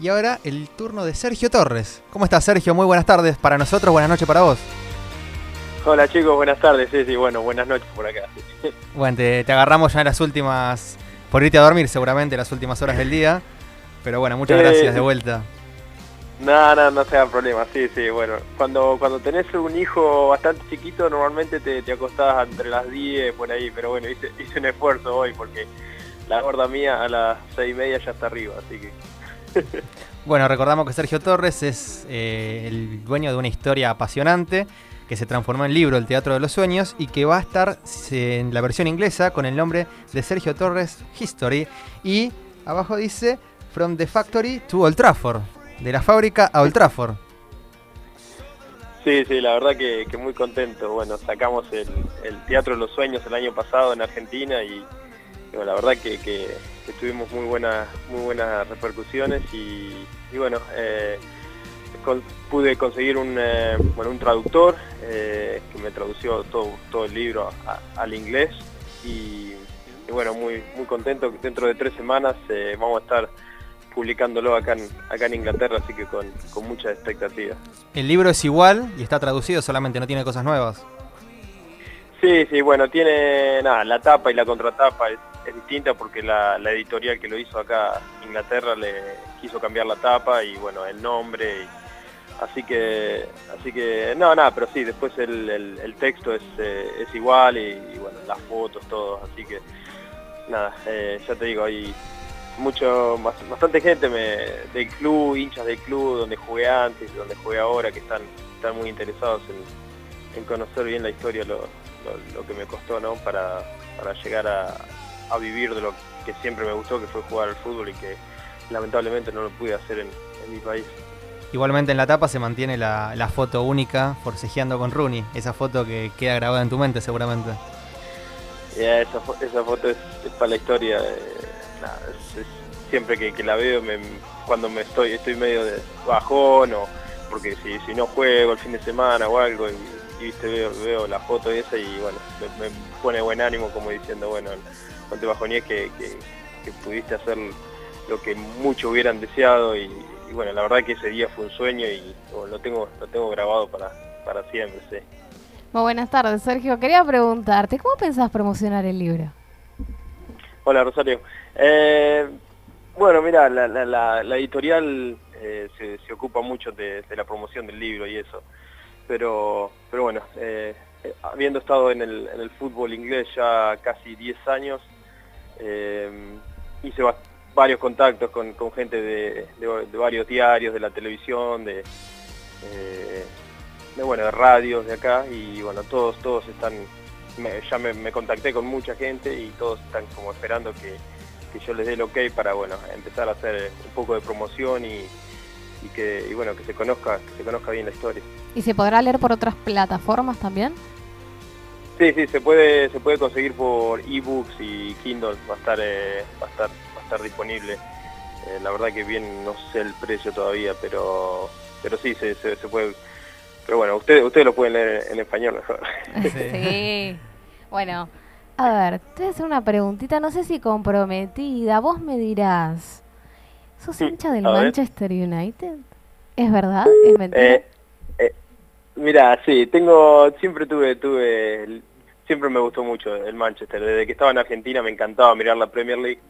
Y ahora el turno de Sergio Torres. ¿Cómo estás, Sergio? Muy buenas tardes para nosotros, buenas noches para vos. Hola chicos, buenas tardes. Sí, sí, bueno, buenas noches por acá. Bueno, te, agarramos ya en las últimas, por irte a dormir seguramente, las últimas horas del día. Pero bueno, muchas gracias de vuelta. No, no, no sea problema, sí, sí, bueno. Cuando cuando tenés un hijo bastante chiquito, normalmente te, te acostás entre las 10 por ahí, pero bueno, hice, hice un esfuerzo hoy porque la gorda mía a las 6 y media ya está arriba, así que bueno, recordamos que Sergio Torres es eh, el dueño de una historia apasionante que se transformó en libro El Teatro de los Sueños y que va a estar en la versión inglesa con el nombre de Sergio Torres History y abajo dice From the Factory to Old Trafford, de la fábrica a Old Trafford. Sí, sí, la verdad que, muy contento. Bueno, sacamos el, Teatro de los Sueños el año pasado en Argentina y, la verdad que tuvimos muy buenas muy buenas repercusiones y, bueno eh, pude conseguir un eh, bueno un traductor eh, que me tradució todo, todo el libro al inglés y, bueno muy muy contento dentro de tres semanas vamos a estar publicándolo acá en, acá en Inglaterra, así que con, con mucha expectativa. ¿El libro es igual y está traducido solamente, no tiene cosas nuevas? Sí, sí, bueno, tiene nada, la tapa y la contratapa es, distinta porque la, editorial que lo hizo acá Inglaterra le quiso cambiar la tapa y bueno, el nombre. así que, así que, no, nada, pero sí, después el, texto es, eh, es igual y, bueno, las fotos, todo, así que nada, eh, ya te digo, hay mucho, bastante gente me, del club, hinchas del club, donde jugué antes, donde jugué ahora, que están, están muy interesados en, conocer bien la historia, lo, que me costó, ¿no? Para llegar a, a vivir de lo que siempre me gustó, que fue jugar al fútbol y que lamentablemente no lo pude hacer en, mi país. Igualmente en la tapa se mantiene la, foto única forcejeando con Rooney, esa foto que queda grabada en tu mente seguramente. esa, foto es, para la historia. Eh, siempre que, la veo, cuando me estoy estoy medio de bajón o porque si, si no juego el fin de semana o algo y, viste veo, veo la foto y esa y bueno, me, me, pone buen ánimo como diciendo, bueno, no te bajoníes que, que, pudiste hacer lo que muchos hubieran deseado y, bueno, la verdad que ese día fue un sueño y lo tengo lo tengo grabado para, para siempre, sí. Muy buenas tardes, Sergio. Quería preguntarte, ¿cómo pensás promocionar el libro? Hola, Rosario. Eh, bueno, mira, la, la, la, editorial eh, se, se, ocupa mucho de, de, la promoción del libro y eso, pero, pero bueno, eh, habiendo estado en el, en el fútbol inglés ya casi 10 años, hice varios contactos con, gente de, varios diarios, de la televisión, de, eh, de, bueno, de radios de acá y bueno, todos, todos están, ya me, contacté con mucha gente y todos están como esperando que, yo les dé el ok para bueno, empezar a hacer un poco de promoción y, que y bueno que se conozca que se conozca bien la historia. Y se podrá leer por otras plataformas también Sí, sí, se puede, se puede conseguir por ebooks y Kindle, va a estar, eh, va a estar, va a estar disponible. Eh, la verdad que bien no sé el precio todavía, pero, pero sí, se, se, puede. Pero bueno, ustedes, ustedes lo pueden leer en español mejor. Sí. bueno, a ver, te voy a hacer una preguntita, no sé si comprometida. Vos me dirás, ¿sos hincha del Manchester United? ¿Es verdad? ¿Es mentira? Eh, mira, sí, tengo, siempre tuve, tuve siempre me gustó mucho el Manchester. Desde que estaba en Argentina me encantaba mirar la Premier League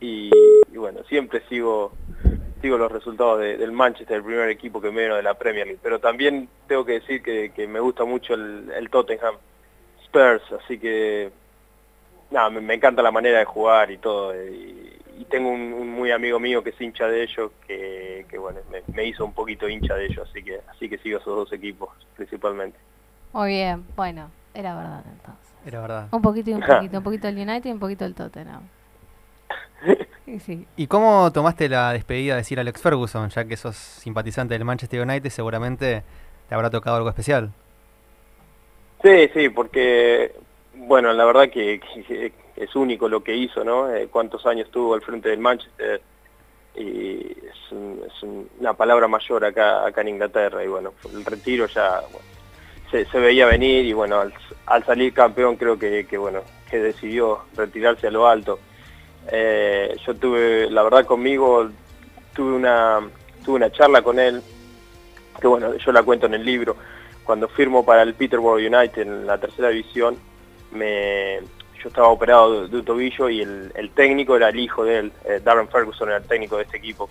y, bueno, siempre sigo sigo los resultados del Manchester, el primer equipo que me vino de la Premier League. Pero también tengo que decir que, me gusta mucho el, Tottenham Spurs, así que nada, me, encanta la manera de jugar y todo. Y, tengo un, muy amigo mío que es hincha de ellos, que, bueno, me, me, hizo un poquito hincha de ellos, así que así que sigo esos dos equipos principalmente. Muy bien, bueno, era verdad entonces. Era verdad. Un poquito y un poquito, un poquito el United y un poquito el Tottenham. Y, cómo tomaste la despedida de Sir Alex Ferguson, ya que sos simpatizante del Manchester United, seguramente te habrá tocado algo especial? Sí, sí, porque, bueno, la verdad que, es único lo que hizo, ¿no? Eh, cuántos años tuvo al frente del Manchester y es, una palabra mayor acá, acá en Inglaterra y bueno, el retiro ya se, veía venir y bueno, al, salir campeón creo que, bueno, que decidió retirarse a lo alto. Eh, yo tuve, la verdad conmigo, tuve una, tuve una charla con él, que bueno, yo la cuento en el libro, cuando firmo para el Peterborough United en la tercera división, me, yo estaba operado de, un tobillo y el, técnico era el hijo de él, eh, Darren Ferguson era el técnico de este equipo.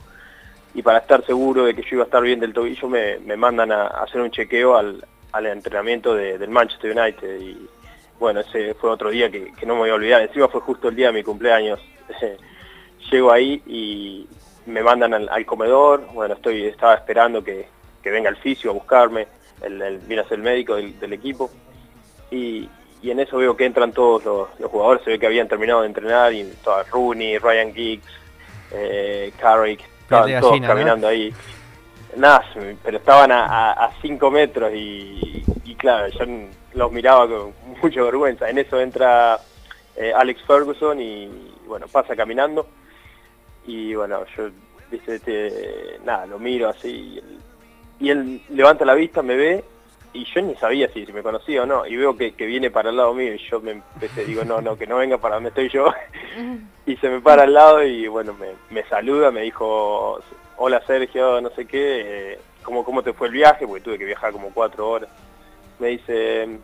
Y para estar seguro de que yo iba a estar bien del tobillo, me, mandan a, hacer un chequeo al, entrenamiento del Manchester United. Y bueno, ese fue otro día que, no me voy a olvidar. Encima fue justo el día de mi cumpleaños. Llego ahí y me mandan al, comedor. Bueno, estoy estaba esperando que, venga el fisio a buscarme. El, el, viene a ser el médico del, equipo. Y, y en eso veo que entran todos los, jugadores, se ve que habían terminado de entrenar, y todas, Rooney, Ryan Giggs, eh, Carrick, estaban todos caminando ahí. Nada, pero estaban a 5 metros y, claro, yo los miraba con mucha vergüenza. En eso entra eh, Alex Ferguson y, bueno, pasa caminando. Y bueno, yo, viste, este, nada, lo miro así y él levanta la vista, me ve y yo ni sabía si, me conocía o no, y veo que, viene para el lado mío y yo me empecé, digo, no, no, que no venga para donde estoy yo, y se me para al lado y bueno, me, saluda, me dijo, hola Sergio, no sé qué, eh, ¿cómo, ¿cómo te fue el viaje? Porque tuve que viajar como cuatro horas. Me dice,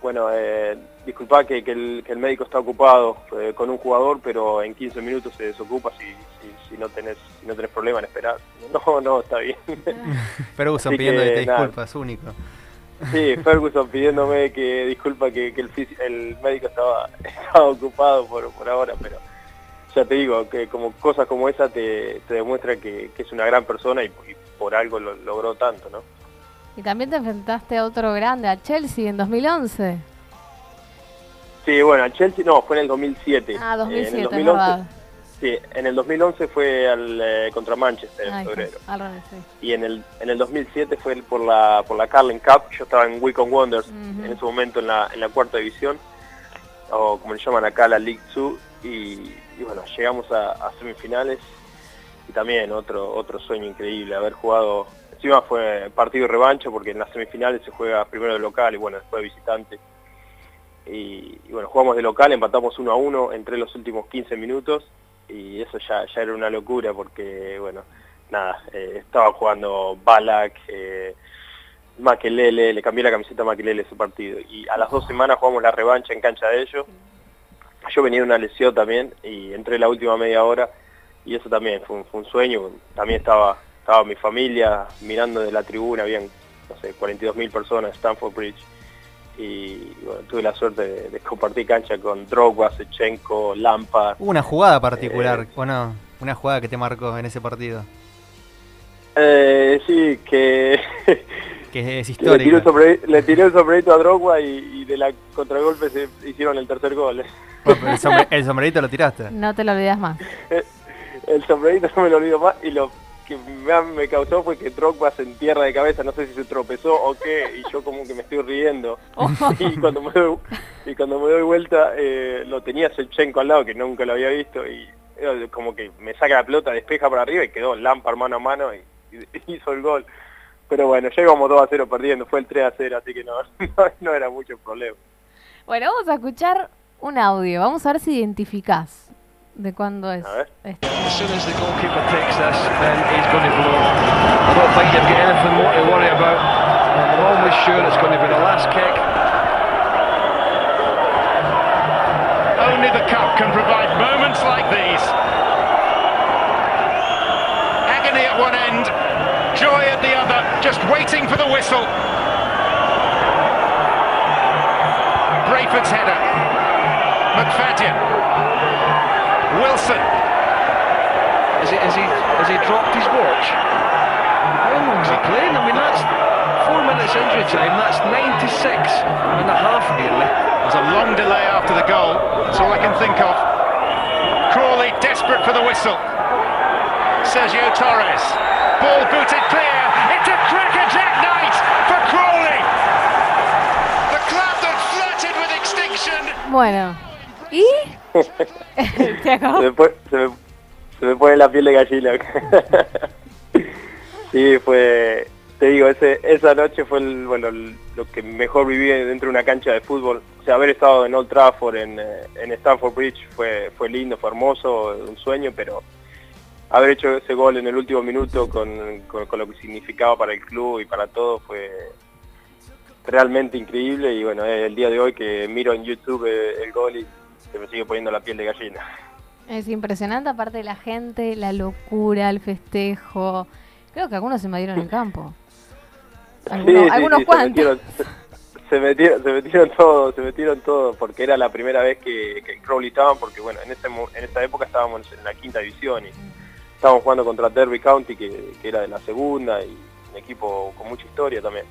bueno, eh, disculpa que, el, médico está ocupado eh, con un jugador, pero en 15 minutos se desocupa si, si, no tenés si no tenés problema en esperar. No, no, está bien. pero usan pidiendo disculpas, único. Sí, Ferguson pidiéndome que disculpa que, el, médico estaba, estaba ocupado por, por ahora, pero ya te digo, que como cosas como esa te, te demuestra que, es una gran persona y, por algo lo, logró tanto, ¿no? Y también te enfrentaste a otro grande, a Chelsea en 2011. Sí, bueno, a Chelsea no, fue en el 2007. Ah, 2007, en el 2011, Sí, en el 2011 fue al, eh, contra Manchester en febrero. Y en el, en el 2007 fue por la, por la Carling Cup, yo estaba en Wycombe Wonders en ese momento en la, en la cuarta división, o como le llaman acá la League 2, y, bueno, llegamos a, semifinales y también otro, otro sueño increíble, haber jugado, encima fue partido de revancha porque en las semifinales se juega primero de local y bueno, después de visitante. Y, y, bueno, jugamos de local, empatamos 1 a 1 entre los últimos 15 minutos y eso ya, ya era una locura porque, bueno, nada, eh, estaba jugando Balak, eh, le cambié la camiseta a Makelele ese partido y a las dos semanas jugamos la revancha en cancha de ellos. Yo venía de una lesión también y entré la última media hora y eso también fue un, sueño. También estaba, estaba mi familia mirando de la tribuna, habían, no sé, 42.000 personas en Stanford Bridge y bueno, tuve la suerte de, compartir cancha con Drogba, Sechenko, Lampa. una jugada particular, eh, ¿o no? Una jugada que te marcó en ese partido. Eh, sí, que... que es histórico. Le tiré, el sombrerito a Drogba y, de la contragolpe se hicieron el tercer gol. el, sombrerito lo tiraste. No te lo olvidas más. el sombrerito no me lo olvido más y lo que me, causó fue que Drogba se entierra de cabeza, no sé si se tropezó o qué, y yo como que me estoy riendo. y, cuando me doy, y cuando me doy vuelta, eh, lo tenía Sechenko al lado, que nunca lo había visto, y como que me saca la pelota, despeja para arriba y quedó Lampard mano a mano y, hizo el gol. Pero bueno, ya íbamos 2 a 0 perdiendo, fue el 3 a 0, así que no, no, era mucho problema. Bueno, vamos a escuchar un audio, vamos a ver si identificás. ¿De cuándo es? A ver. Este. Just waiting for the whistle. Brayford's header. McFadden Wilson. Has he, has he, has he dropped his watch? Oh, How long's he playing? I mean, that's four minutes injury time. That's 96 and a half nearly. There's a long delay after the goal. That's all I can think of. Crawley desperate for the whistle. Sergio Torres. Ball booted clear. It's a crackerjack night for Crawley. The club that flirted with extinction. Bueno, ¿y? se, me, pone la piel de gallina. sí, fue, te digo, ese, esa noche fue el, bueno, lo que mejor viví dentro de una cancha de fútbol. O sea, haber estado en Old Trafford, en, eh, en Stamford Bridge, fue, fue lindo, fue hermoso, un sueño, pero haber hecho ese gol en el último minuto con, con, lo que significaba para el club y para todo fue realmente increíble y bueno, el día de hoy que miro en YouTube el gol y se me sigue poniendo la piel de gallina. Es impresionante, aparte de la gente, la locura, el festejo. Creo que algunos se metieron en el campo. Algunos, cuantos. Se metieron, se metieron, todos, se metieron todos, porque era la primera vez que, que Crowley estaban, porque bueno, en, ese, en esa época estábamos en la quinta división y estábamos jugando contra Derby County, que, que era de la segunda, y un equipo con mucha historia también.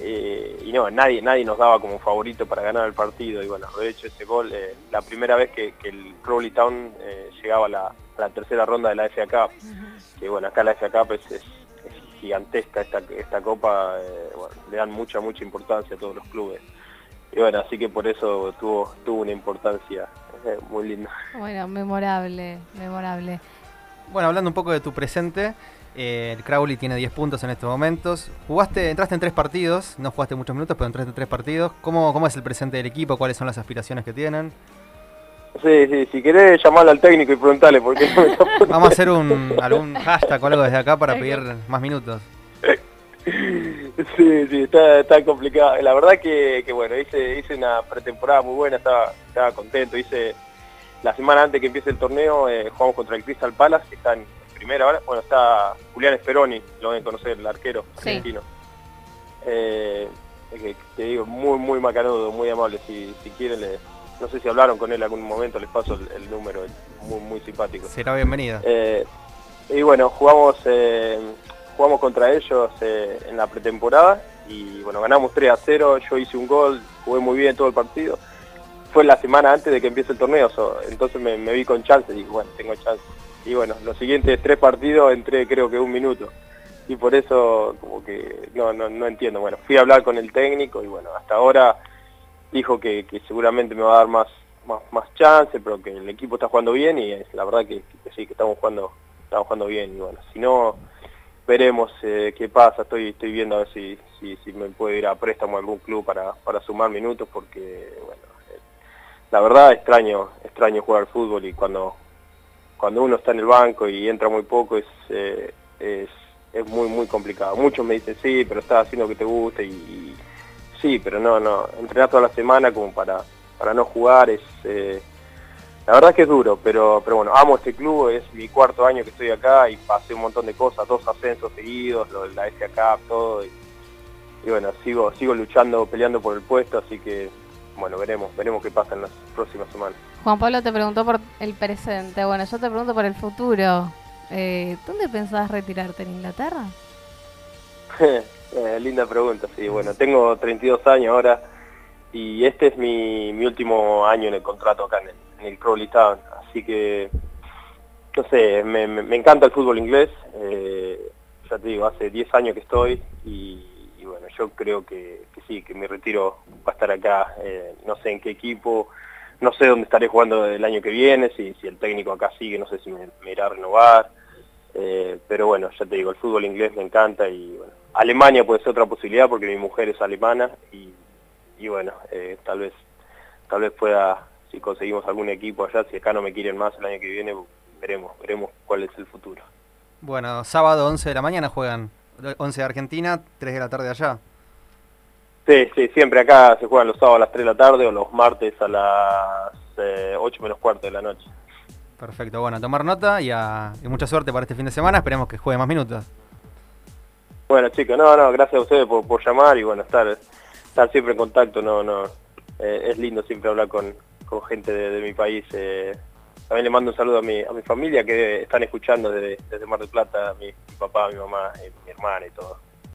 Eh, y no, nadie, nadie nos daba como favorito para ganar el partido y bueno, de hecho ese gol, eh, la primera vez que, el Crowley Town eh, llegaba a la, tercera ronda de la FA Cup, que bueno, acá la FA Cup es, gigantesca esta, esta copa, le dan mucha, mucha importancia a todos los clubes. Y bueno, así que por eso tuvo, tuvo una importancia muy linda. Bueno, memorable, memorable. Bueno, hablando un poco de tu presente, eh, el Crowley tiene 10 puntos en estos momentos. Jugaste, entraste en tres partidos, no jugaste muchos minutos, pero entraste en tres partidos. ¿Cómo, cómo es el presente del equipo? ¿Cuáles son las aspiraciones que tienen? Sí, sí, si querés llamarle al técnico y preguntarle por qué Vamos a hacer un, algún hashtag o algo desde acá para pedir más minutos. Sí, sí, está, está complicado. La verdad que, que, bueno, hice, hice una pretemporada muy buena, estaba, estaba contento. Hice la semana antes que empiece el torneo, eh, jugamos contra el Crystal Palace, que está en primera ahora. Bueno, está Julián Esperoni, lo deben conocer, el arquero argentino. Eh, te digo, muy, muy macanudo, muy amable. Si, si quieren, no sé si hablaron con él en algún momento, les paso el, número, muy, muy simpático. Será bienvenida. Eh, y bueno, jugamos, eh, jugamos contra ellos en la pretemporada y bueno, ganamos 3 a 0, yo hice un gol, jugué muy bien todo el partido. Fue la semana antes de que empiece el torneo, entonces me, vi con chance y bueno, tengo chance y bueno, los siguientes tres partidos entré creo que un minuto. Y por eso como que no, no, no entiendo. Bueno, fui a hablar con el técnico y bueno, hasta ahora dijo que, seguramente me va a dar más, más, más chance, pero que el equipo está jugando bien y la verdad que, sí, que estamos jugando, estamos jugando bien. Y bueno, si no, veremos eh, qué pasa. Estoy, estoy viendo a ver si, si, me puedo ir a préstamo a algún club para, para sumar minutos porque, bueno, la verdad extraño, extraño jugar fútbol y cuando, cuando uno está en el banco y entra muy poco es, eh, es, muy, muy complicado. Muchos me dicen, sí, pero estás haciendo que te guste y, sí, pero no, no, entrenar toda la semana como para, para no jugar es... Eh, la verdad es que es duro, pero, pero bueno, amo este club, es mi cuarto año que estoy acá y pasé un montón de cosas, dos ascensos seguidos, lo la Cup, todo, y, y bueno, sigo, sigo luchando, peleando por el puesto, así que bueno, veremos, veremos qué pasa en las próximas semanas. Juan Pablo te preguntó por el presente, bueno, yo te pregunto por el futuro. Eh, ¿Dónde pensás retirarte en Inglaterra? Eh, linda pregunta, sí, bueno, tengo 32 años ahora y este es mi, mi último año en el contrato acá en el, Crowley Town, así que, no sé, me, me, encanta el fútbol inglés, eh, ya te digo, hace 10 años que estoy y yo creo que, sí, que mi retiro va a estar acá, eh, no sé en qué equipo, no sé dónde estaré jugando el año que viene, si, si el técnico acá sigue, no sé si me, irá a renovar, eh, pero bueno, ya te digo, el fútbol inglés me encanta y bueno, Alemania puede ser otra posibilidad porque mi mujer es alemana y, y bueno, eh, tal vez tal vez pueda, si conseguimos algún equipo allá, si acá no me quieren más el año que viene, veremos, veremos cuál es el futuro. Bueno, sábado 11 de la mañana juegan 11 de Argentina, 3 de la tarde allá. Sí, sí, siempre acá se juegan los sábados a las 3 de la tarde o los martes a las 8 eh, menos cuarto de la noche. Perfecto, bueno, tomar nota y, mucha suerte para este fin de semana, esperemos que juegue más minutos. Bueno chicos, no, no, gracias a ustedes por, llamar y bueno, estar, estar siempre en contacto, no, no, eh, es lindo siempre hablar con, gente de, mi país. Eh, también le mando un saludo a mi, a mi familia que están escuchando desde, desde Mar del Plata, mi, mi papá, mi mamá, mi hermana y todo.